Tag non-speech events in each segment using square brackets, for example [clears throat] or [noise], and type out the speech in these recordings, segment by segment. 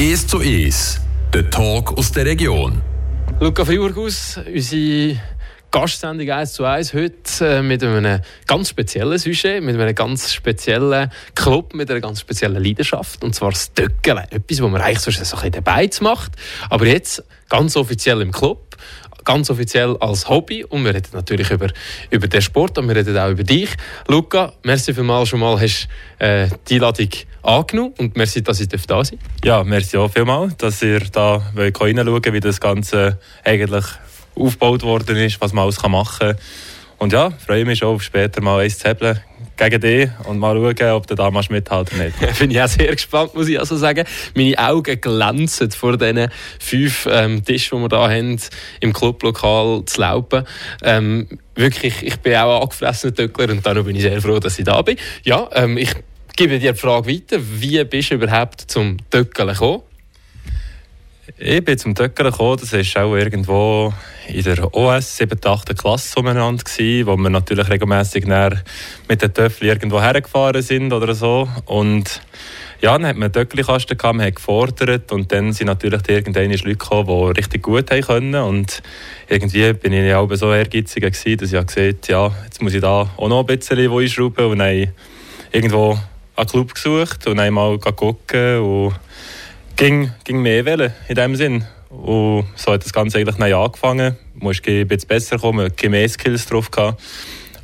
1 zu 1, der Talk aus der Region. Luca Friburgus, unsere Gastsendung 1 zu 1 heute äh, mit einem ganz speziellen Sujet, mit einem ganz speziellen Club, mit einer ganz speziellen Leidenschaft, und zwar das Töckeln. Etwas, was man eigentlich sonst so ein bisschen dabei macht, aber jetzt ganz offiziell im Club ganz offiziell als Hobby und wir reden natürlich über, über den Sport und wir reden auch über dich. Luca, merci vielmals schon mal, hast äh, die Einladung angenommen und merci, dass ich da sein Ja, merci auch vielmals, dass ihr da reinschauen wie das Ganze eigentlich aufgebaut worden ist, was man alles machen kann. Und ja, freue mich schon auf später mal eins zu hebeln gegen dich und mal schauen, ob du da mal oder nicht. [laughs] Bin ich auch sehr gespannt, muss ich also sagen. Meine Augen glänzen vor diesen fünf ähm, Tischen, die wir hier haben, im Clublokal zu laufen. Ähm, wirklich, ich bin auch angefressener Töckler und darum bin ich sehr froh, dass ich da bin. Ja, ähm, ich gebe dir die Frage weiter. Wie bist du überhaupt zum Töckeln gekommen? Ich bin zum Töckern gekommen, das war auch irgendwo in der OS 7. 8. Klasse umeinander, wo wir natürlich regelmässig mit den Töffeln irgendwo hergefahren sind oder so. Und ja, dann hat man Töckelkasten gehabt, man hat gefordert und dann sind natürlich irgendwann Leute gekommen, die richtig gut haben können und irgendwie bin ich auch so ehrgeizig gewesen, dass ich gesagt ja, jetzt muss ich da auch noch ein bisschen einschrauben und dann irgendwo einen Club gesucht und einmal gucken und ging, ging mehr wählen in dem Sinn. Und so hat das Ganze eigentlich neu angefangen. Musst ein bisschen besser kommen, mehr Skills drauf gehabt.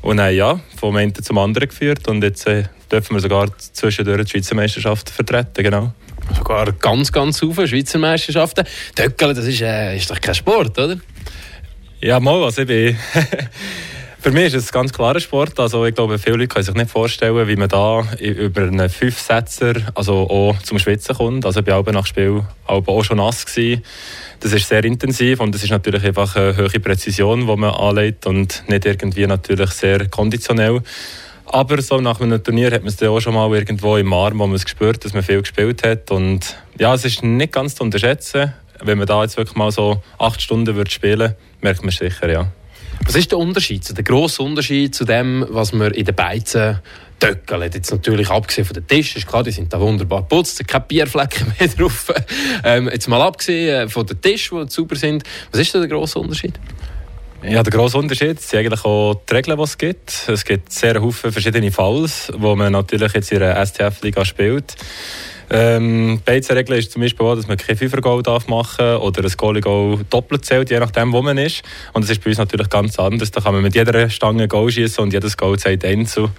Und dann, ja, vom einen zum anderen geführt und jetzt äh, dürfen wir sogar zwischendurch die Schweizer Meisterschaft vertreten, genau. Sogar ganz, ganz viele Schweizer Meisterschaften. Töckeln, das ist, äh, ist doch kein Sport, oder? Ja, mal, also ich bin... [laughs] Für mich ist es ein ganz klarer Sport. Also ich glaube, viele Leute können sich nicht vorstellen, wie man da über einen Fünfsetzer also auch zum Schwitzen kommt. Also ich war nach Spiel auch schon nass. Gewesen. Das ist sehr intensiv und es ist natürlich einfach eine hohe Präzision, die man anlegt und nicht irgendwie natürlich sehr konditionell. Aber so nach einem Turnier hat man es dann auch schon mal irgendwo im Arm, wo man es gespürt, dass man viel gespielt hat. Und ja, es ist nicht ganz zu unterschätzen. Wenn man da jetzt wirklich mal so acht Stunden würde spielen merkt man es sicher, ja. Was ist der Unterschied, der grosse Unterschied zu dem, was wir in den Beizen töckeln? Jetzt natürlich abgesehen von den Tischen, ist klar, die sind da wunderbar geputzt, keine Bierflecken [laughs] mehr drauf. Ähm, jetzt mal abgesehen von den Tischen, die sauber sind, was ist der grosse Unterschied? Ja, der grosse Unterschied sind eigentlich auch die Regeln, die es gibt. Es gibt sehr viele verschiedene Falls, wo man natürlich jetzt in der STF-Liga spielt. Ähm, die Regel ist zum Beispiel auch, dass man kein Fünfer-Goal machen darf oder ein Goalie-Goal doppelt zählt, je nachdem, wo man ist. Und das ist bei uns natürlich ganz anders. Da kann man mit jeder Stange Goal schießen und jedes Goal zählt einzeln.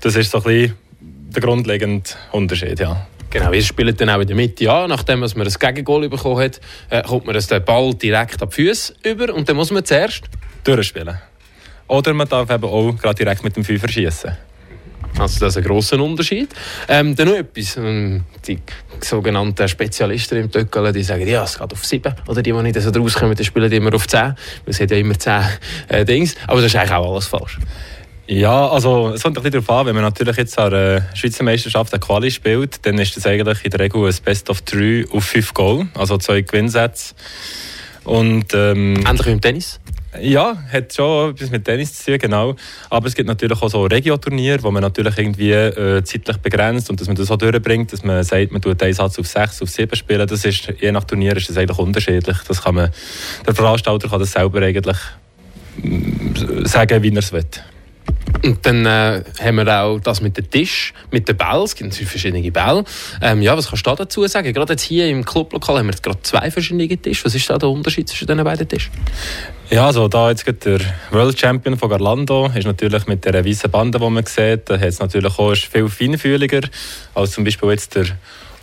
Das ist so ein bisschen der grundlegende Unterschied, ja. Genau, ihr spielt dann auch in der Mitte an. Nachdem man ein Gegengol bekommen hat, äh, kommt man den Ball direkt an die Füße über und dann muss man zuerst durchspielen. Oder man darf eben auch gerade direkt mit dem Fünfer schießen. Also das ist ein grosser Unterschied. Ähm, dann noch etwas. Ähm, die sogenannten Spezialisten im Töckeln, die sagen, ja, es geht auf 7. Oder die, die nicht so rauskommen, die spielen immer auf 10. Es hat ja immer 10 äh, Dings. Aber das ist eigentlich auch alles falsch. Ja, also es kommt ein bisschen darauf an, wenn man natürlich jetzt an der Schweizer Meisterschaft eine Quali spielt, dann ist das eigentlich in der Regel ein Best of 3 auf 5 Goal, also zwei Gewinnsätze. Und, ähm, Ähnlich wie im Tennis? Ja, hat schon etwas mit Tennis zu tun, genau. Aber es gibt natürlich auch so Regio-Turniere, wo man natürlich irgendwie äh, zeitlich begrenzt und dass man das auch durchbringt, dass man sagt, man tut einen Satz auf sechs, auf sieben spielen. Das ist, je nach Turnier ist das eigentlich unterschiedlich. Das kann man, der Veranstalter kann das selber eigentlich mm, sagen, wie er es will. Und dann äh, haben wir auch das mit dem Tisch, mit den Bällen. Es gibt verschiedene Bälle. Ähm, ja, was kannst du dazu sagen? Gerade jetzt hier im Clublokal haben wir gerade zwei verschiedene Tische. Was ist da der Unterschied zwischen den beiden Tischen? Ja, also da jetzt der World Champion von Garlando ist natürlich mit der weißen Bande, die man sieht, da hat es natürlich auch viel feinfühliger als zum Beispiel jetzt der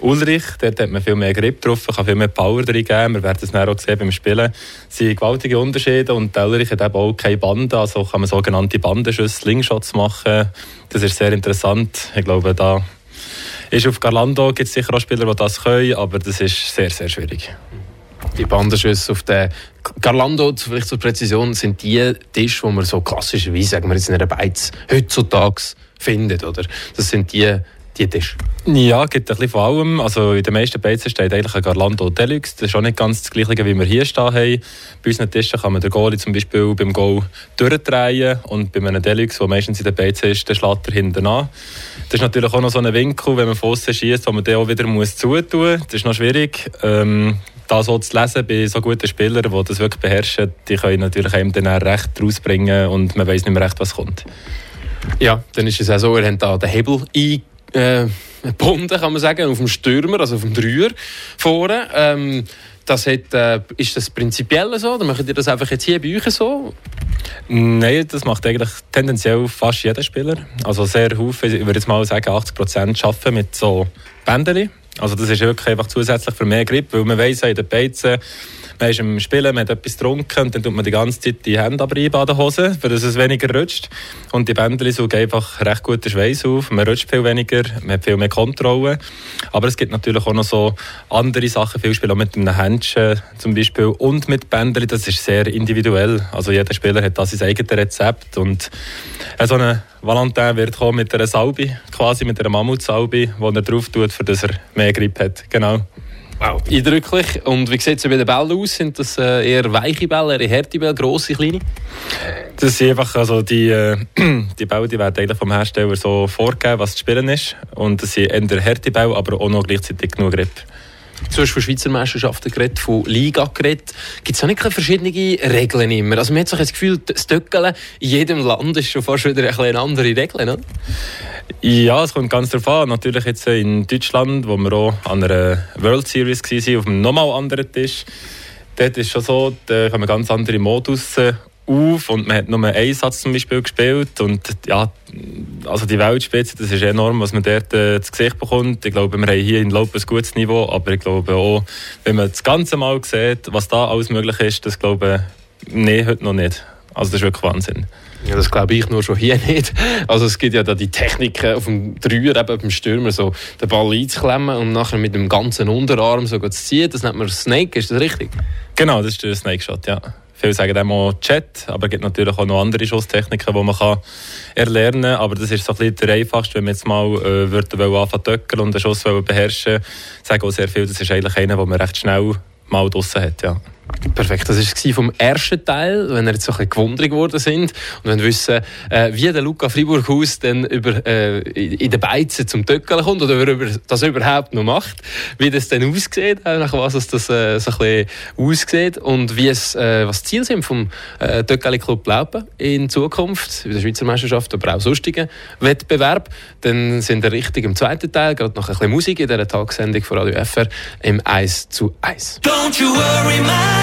Ulrich, dort hat man viel mehr Grip drauf, kann viel mehr Power drin geben. Wir werden es auch sehen beim Spielen. Es sind gewaltige Unterschiede und der Ulrich hat eben auch keine Bande, also kann man sogenannte Bandenschüsse, Slingshots machen. Das ist sehr interessant. Ich glaube, da ist auf Garlando gibt es sicher auch Spieler, die das können, aber das ist sehr, sehr schwierig. Die Bandenschüsse auf den Garlando, vielleicht zur Präzision, sind die Tische, die man so klassischerweise, sagen wir jetzt in einer Beiz, heutzutage findet, oder? Das sind die die Tisch? Ja, gibt ein bisschen von allem. Also in den meisten Beizen steht eigentlich ein Garlando Deluxe. Das ist auch nicht ganz das gleiche, wie wir hier stehen haben. Bei unseren Tischen kann man den Goalie zum Beispiel beim Goal durchdrehen und bei einem Deluxe, der meistens in der Beizen ist, der Schlatter hinten an. Das ist natürlich auch noch so ein Winkel, wenn man von außen schießt, wo man den auch wieder muss zutun muss. Das ist noch schwierig. Ähm, da so zu lesen bei so guten Spielern, die das wirklich beherrschen, die können natürlich einem dann recht rausbringen und man weiß nicht mehr recht, was kommt. Ja, dann ist es auch so, ihr habt da den Hebel eingebunden, äh, kann man sagen, auf dem Stürmer, also auf dem Dreier vorne. Ähm, das hat, äh, ist das prinzipiell so? Oder macht ihr das einfach jetzt hier bei euch so? Nein, das macht eigentlich tendenziell fast jeder Spieler. Also sehr häufig, ich würde jetzt mal sagen, 80 Prozent arbeiten mit so Bändchen. Also das ist wirklich einfach zusätzlich für mehr Grip, weil man weiss, in den Beizen man ist im Spielen, man hat etwas getrunken und dann tut man die ganze Zeit die Hände abreiben an der Hose, damit es weniger rutscht. Und die Bändchen saugen einfach recht guten Schweiß auf, man rutscht viel weniger, man hat viel mehr Kontrolle. Aber es gibt natürlich auch noch so andere Sachen, viel Spiel auch mit einem Händchen zum Beispiel und mit Bändchen, das ist sehr individuell. Also jeder Spieler hat da sein eigenes Rezept und so eine Valentin wird kommen mit einer Salbe, quasi mit einer Mammutsalbe, die er drauf tut, für dass er mehr Grip hat. Genau. Wow, eindrücklich. Und wie sieht es bei den Bällen aus? Sind das äh, eher weiche Bälle, eher harte Bälle, grosse, kleine? Das sind einfach, also die, äh, [clears throat] die Bälle die werden eigentlich vom Hersteller so vorgegeben, was zu spielen ist. Und das sind eher harte Bälle, aber auch noch gleichzeitig genug Grip. Du hast von Schweizer Meisterschaften geredet, von Liga geredet. Gibt es auch nicht verschiedene Regeln immer? Also man hat so das Gefühl, das Töckeln in jedem Land ist schon fast wieder eine andere Regel, oder? Ja, es kommt ganz darauf an. Natürlich jetzt in Deutschland, wo wir auch an einer World Series waren, auf einem nochmal anderen Tisch. Dort ist schon so, da kommen ganz andere Modus äh, auf und man hat nur einen Satz zum Beispiel gespielt und ja, also die Weltspitze, das ist enorm, was man dort äh, zu Gesicht bekommt. Ich glaube, wir haben hier in Lob ein gutes Niveau, aber ich glaube auch, wenn man das ganze Mal sieht, was da alles möglich ist, das glaube ich, nee, heute noch nicht. Also das ist wirklich Wahnsinn. Ja, das glaube ich nur schon hier [laughs] nicht. Also es gibt ja da die Technik auf dem Dreier, eben beim Stürmer, so den Ball einzuklemmen und nachher mit dem ganzen Unterarm so zu ziehen. Das nennt man Snake, ist das richtig? Genau, das ist der Snake Shot, ja. Viele sagen dem auch Chat, aber es gibt natürlich auch noch andere Schusstechniken, die man kann erlernen kann. Aber das ist so ein bisschen der einfachste, wenn man jetzt mal äh, würde anfangen zu und einen Schuss beherrschen sagen auch sehr viel, das ist eigentlich einer, den man recht schnell mal draussen hat, ja. Perfekt, das war vom ersten Teil, wenn wir jetzt so ein bisschen gewundert geworden sind und wenn wissen, äh, wie der Luca Friburghaus dann über, äh, in den Beizen zum Töckeln kommt oder über das überhaupt noch macht, wie das dann aussieht, äh, nach was das äh, so ein bisschen aussieht und wie es, äh, was die Ziele sind vom äh, Töckeli Club Laupen in Zukunft, bei der Schweizer Meisterschaft, aber auch sonstigen Wettbewerb, dann sind wir richtig im zweiten Teil, gerade noch ein bisschen Musik in dieser Tagessendung von Radio FR im 1 zu 1. Don't you worry, my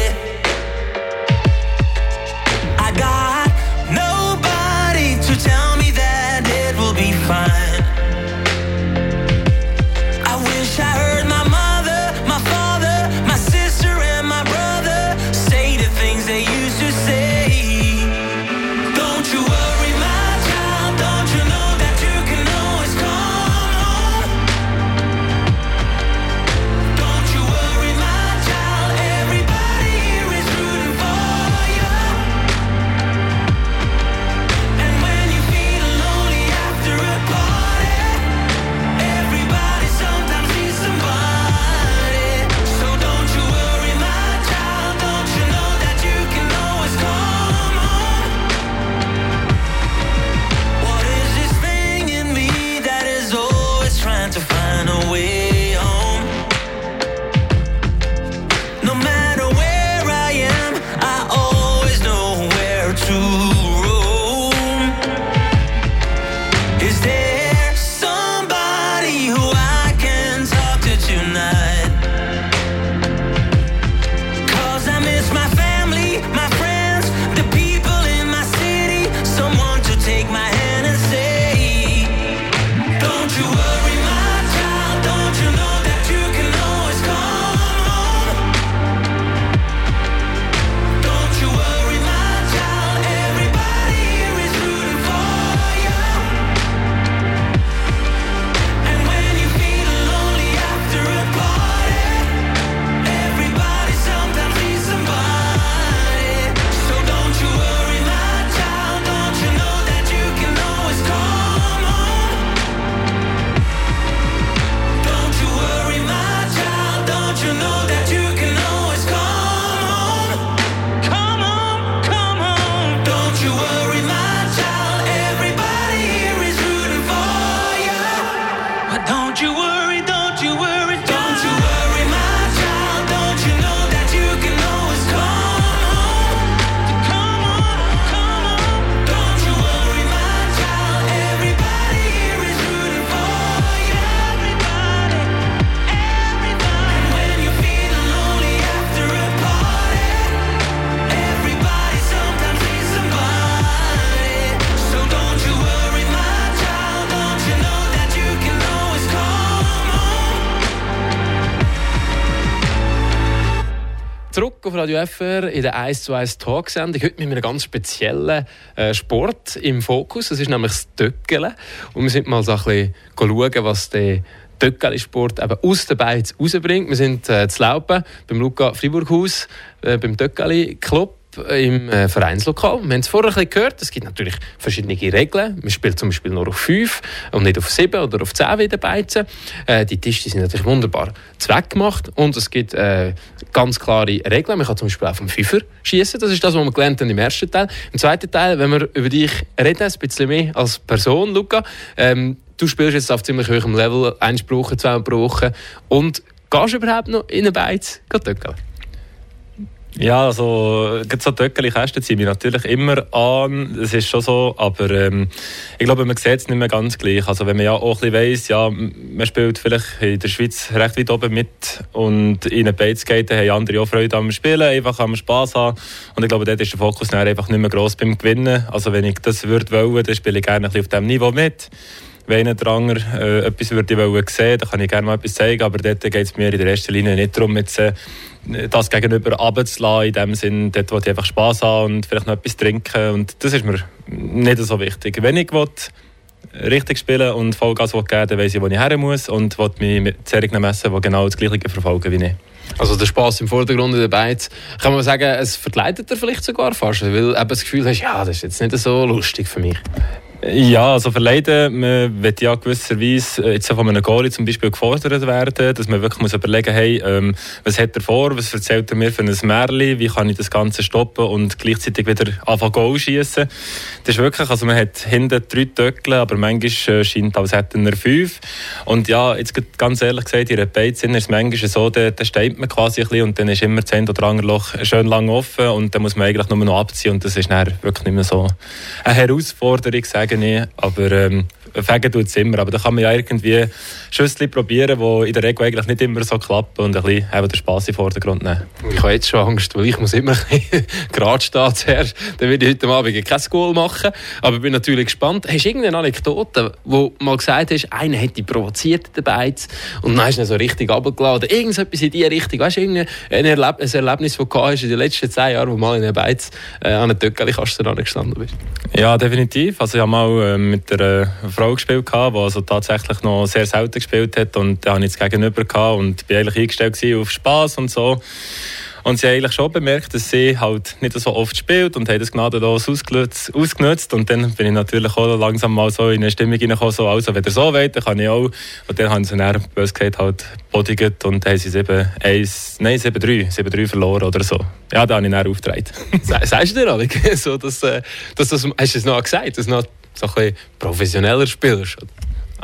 zurück auf Radio FR in der 1 zu 1 Talksendung. Heute mit einem ganz speziellen äh, Sport im Fokus. Das ist nämlich das Töckeln. Und wir sind mal so ein bisschen schauen, was der Töckeli-Sport aus der Beiz rausbringt. Wir sind äh, zu Laupen beim Luca Friburghaus, äh, beim Töckeli-Club im äh, Vereinslokal. Wir haben es vorher ein gehört, es gibt natürlich verschiedene Regeln. Man spielt zum Beispiel nur auf 5 und nicht auf 7 oder auf 10 wie der Beizen. Äh, die Tische sind natürlich wunderbar zweckgemacht und es gibt äh, ganz klare Regeln. Man kann zum Beispiel auf dem Fünfer schießen. Das ist das, was wir gelernt haben im ersten Teil. Im zweiten Teil, wenn wir über dich reden, ein bisschen mehr als Person, Luca. Ähm, du spielst jetzt auf ziemlich hohem Level, eins Woche, zwei pro Woche und gehst du überhaupt noch in eine Beiz? Töckeln? Ja, also so Töckeli-Kästen ziehen mich natürlich immer an, das ist schon so, aber ähm, ich glaube, man sieht es nicht mehr ganz gleich. Also wenn man ja auch ein bisschen weiss, ja, man spielt vielleicht in der Schweiz recht weit oben mit und in den geht, haben andere auch Freude am Spielen, einfach am Spass haben und ich glaube, dort ist der Fokus einfach nicht mehr gross beim Gewinnen. Also wenn ich das würde wollen, dann spiele ich gerne ein bisschen auf diesem Niveau mit wenn einer Dranger äh, etwas würde ich sehen dann kann ich gerne mal etwas zeigen, aber dort geht es mir in der ersten Linie nicht darum, jetzt, äh, das gegenüber runterzulassen, in dem Sinn, dort will ich einfach Spass haben und vielleicht noch etwas trinken und das ist mir nicht so wichtig. Wenn ich will, richtig spielen und Vollgas geben dann weiss ich, wo ich her muss und will mich mit Serien messen, die genau das Gleiche verfolgen wie ich. Also der Spaß im Vordergrund in der Beiz, kann man sagen, es verkleidet er vielleicht sogar fast, weil du das Gefühl hast, ja, das ist jetzt nicht so lustig für mich. Ja, also verleiden, man wird ja gewisserweise äh, jetzt von einem Goalie zum Beispiel gefordert werden, dass man wirklich muss überlegen hey, ähm, was hat er vor, was erzählt er mir für ein Märchen, wie kann ich das Ganze stoppen und gleichzeitig wieder anfangen Goal schießen. Das ist wirklich, also man hat hinten drei Töckle, aber manchmal äh, scheint als hätten er fünf. Und ja, jetzt ganz ehrlich gesagt, in einer Beiz ist es manchmal so, da, da steht man quasi ein bisschen und dann ist immer das oder andere Loch schön lang offen und dann muss man eigentlich nur noch abziehen und das ist dann wirklich nicht mehr so eine Herausforderung, sagen sage ich. Aber ähm, Fegen tut es immer. Aber da kann man ja irgendwie Schüssel probieren, die in der Regel eigentlich nicht immer so klappen und ein bisschen eben den Spass in den Vordergrund nehmen. Ich habe jetzt schon Angst, weil ich muss immer [laughs] gerade stehen zuerst. Dann werde ich heute Abend kein Goal machen. Aber ich bin natürlich gespannt. Hast du irgendeine Anekdote, wo mal gesagt hast, einer hätte provoziert den Beiz und dann hast du ihn so richtig runtergeladen? Oder irgendetwas in diese Richtung. Weißt du, ein Erlebnis, ein Erlebnis, das du hast in den letzten zehn Jahren, wo mal in der Beiz äh, an einer Töckeli-Kasten gestanden bist? Ja, definitiv. Also ich habe mal äh, mit einer Frau gespielt, die also tatsächlich noch sehr selten gespielt hat und da hatte ich das Gegenüber gehabt und war eigentlich eingestellt auf Spass und so. Und sie haben eigentlich schon bemerkt, dass sie halt nicht so oft spielt und haben das gnadenlos ausgenutzt. Und dann bin ich natürlich auch langsam mal so in eine Stimmung reingekommen, so, also wenn ihr so wollt, dann kann ich auch. Und dann haben sie dann, bös gesagt, halt bodigt und haben sie 7-1, nein 7-3, 7-3 verloren oder so. Ja, da habe ich dann aufgetragen. [laughs] Sagst du dir, Alex, [laughs] so, dass, äh, dass das, hast du es noch gesagt, dass noch so ein bisschen professioneller spielst?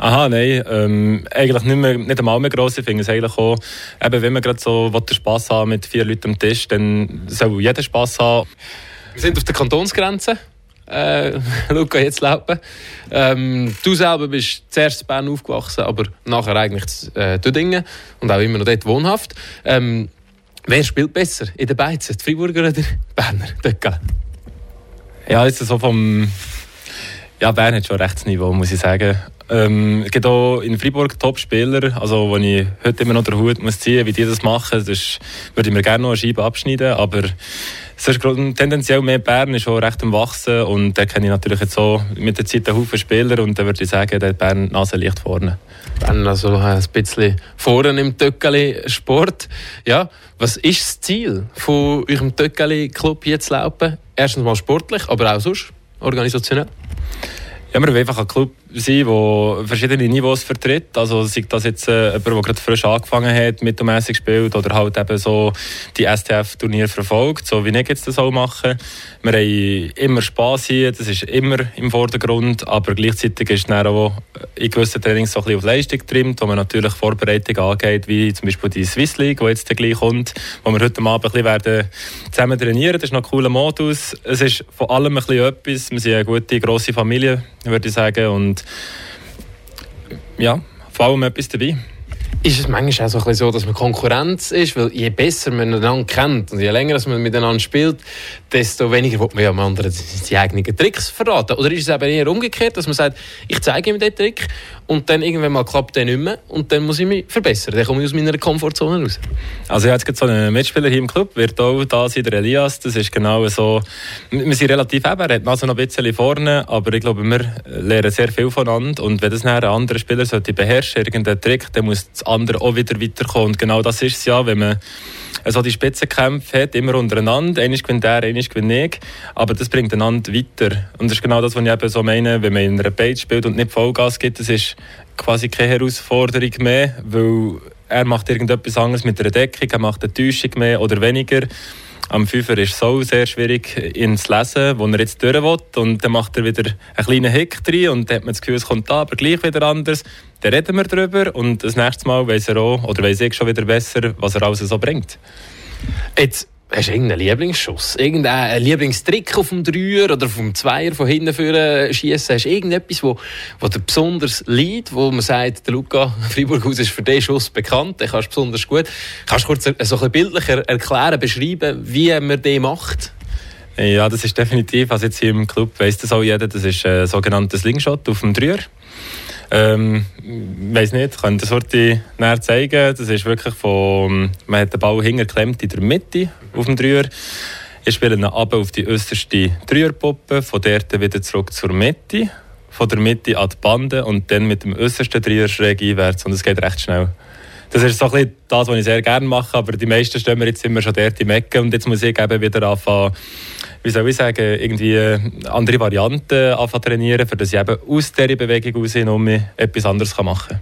Aha, nein, ähm, eigentlich nicht, mehr, nicht einmal mehr gross. Ich finde es eigentlich auch, eben, wenn man gerade so den Spass haben mit vier Leuten am Tisch, dann soll jeder Spass haben. Wir sind auf der Kantonsgrenze. Äh, [laughs] Luca, jetzt laufen. Ähm, du selber bist zuerst in Bern aufgewachsen, aber nachher eigentlich äh, Dödingen und auch immer noch dort wohnhaft. Ähm, wer spielt besser in den Beizen, die Freiburger oder die Berner? Döckel? Ja, ist so vom... Ja, Bern hat schon Rechtsniveau, muss ich sagen. Ähm, es gibt auch in Freiburg Top-Spieler, also wo ich heute immer noch den Hut muss ziehen, wie die das machen. Das würde ich mir gerne noch eine Scheibe abschneiden, aber es ist tendenziell mehr Bern ist auch recht am Wachsen und da kenne ich natürlich jetzt so mit der Zeit einen Haufen Spieler und da würde ich sagen, der Bern Nase liegt vorne. Bern also ein bisschen vorne im Töckeli-Sport. Ja, was ist das Ziel von eurem Töckeli-Club jetzt laufen? Erstens mal sportlich, aber auch sonst organisationell? Ja, wir wollen einfach ein Club sein, der verschiedene Niveaus vertritt. Also sei das jetzt äh, jemand, der gerade frisch angefangen hat, mittelmäßig spielt oder halt eben so die STF-Turniere verfolgt, so wie ich jetzt das auch mache. Wir haben immer Spass hier, das ist immer im Vordergrund, aber gleichzeitig ist dann auch in gewissen Trainings so ein bisschen auf Leistung getrimmt, wo man natürlich Vorbereitung angeht, wie zum Beispiel die Swiss League, die jetzt gleich kommt, wo wir heute Abend ein bisschen werden zusammen trainieren. Das ist noch ein cooler Modus. Es ist vor allem ein bisschen etwas. Wir sind eine gute, grosse Familie, würde ich sagen. Und ja, vor allem etwas dabei. Ist es manchmal auch so, so, dass man Konkurrenz ist, weil je besser man einander kennt und je länger man miteinander spielt, desto weniger wird man ja am anderen die eigenen Tricks verraten. Oder ist es eben eher umgekehrt, dass man sagt, ich zeige ihm den Trick und dann irgendwann mal klappt der nicht mehr und dann muss ich mich verbessern. Dann komme ich aus meiner Komfortzone raus. Also ich habe jetzt so einen Mitspieler hier im Club, wird auch da sein, der Elias. Das ist genau so, wir sind relativ eben, er hat noch ein bisschen vorne, aber ich glaube, wir lernen sehr viel voneinander und wenn das ein anderer Spieler sollte beherrschen, irgendeinen Trick, dann muss andere auch wieder weiterkommen und genau das ist es ja, wenn man so die Spitzenkämpfe hat, immer untereinander. Einmal gewinnt der, einmal gewinnt ich. Aber das bringt einander weiter. Und das ist genau das, was ich eben so meine, wenn man in einer Page spielt und nicht Vollgas gibt, das ist quasi keine Herausforderung mehr, weil er macht irgendetwas anderes mit einer Deckung, er macht eine Täuschung mehr oder weniger. Am Fünfer ist es so sehr schwierig, zu lesen, wo er jetzt durch will. Und dann macht er wieder einen kleinen Hick drin und dann hat man das Gefühl, es kommt da, aber gleich wieder anders. Dann reden wir darüber und das nächste Mal weiß er auch, oder weiß ich schon wieder besser, was er alles so bringt. Jetzt Hast du irgendeinen Lieblingsschuss? Irgendeinen Lieblingstrick auf dem Dreier oder dem Zweier von hinten für schießen? Hast du irgendetwas, wo, wo dir besonders liegt, wo man sagt, der Luca [laughs] Freiburghaus ist für diesen Schuss bekannt, den kannst du besonders gut. Kannst du kurz so ein bisschen bildlicher erklären, beschreiben, wie man den macht? Ja, das ist definitiv, also jetzt hier im Club weiss das auch jeder, das ist ein sogenanntes Slingshot auf dem Dreier. Ähm, weiß nicht, ich könnte das heute näher zeigen. Das ist wirklich von, man hat den Ball hingeklemmt in der Mitte auf dem Dreier. Ich spiele ihn ab auf die äußerste Dreierpuppe, von dort wieder zurück zur Mitte, von der Mitte an die Bande und dann mit dem äußersten Dreier schräg einwärts und es geht recht schnell. Das ist so ein das, was ich sehr gerne mache, aber die meisten stehen mir jetzt immer schon dort im Ecke und jetzt muss ich eben wieder anfangen, wie soll ich sagen, irgendwie andere Varianten anfangen trainieren, für dass ich eben aus dieser Bewegung noch etwas anderes machen kann.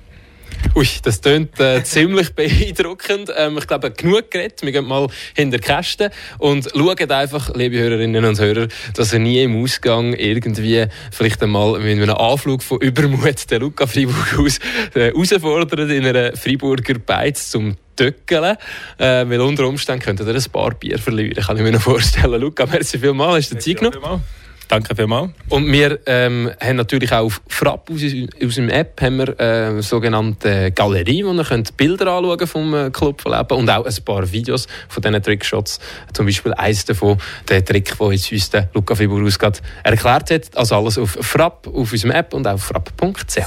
Ui, das klingt äh, [laughs] ziemlich beeindruckend. Ähm, ich glaube, genug geredet. Wir gehen mal hinter die Kästen und schauen einfach, liebe Hörerinnen und Hörer, dass er nie im Ausgang irgendwie vielleicht einmal mit einem Anflug von Übermut den Luca Freiburg aus äh, herausfordert in einer Freiburger Beiz zum Töckeln, äh, weil unter Umständen könnte er ein paar Bier verlieren, kann ich mir noch vorstellen. Luca, merci vielmals, hast du Zeit genommen? Danke vielmals. Und wir ähm, haben natürlich auch auf Frapp aus, aus dem App haben wir äh, eine sogenannte Galerie, wo ihr könnt Bilder anschauen vom äh, Club von Leben und auch ein paar Videos von diesen Trickshots. Zum Beispiel eins davon, der Trick, den jetzt uns der Luca Fiburus gerade erklärt hat. Also alles auf Frapp, auf unserem App und auf frapp.ch.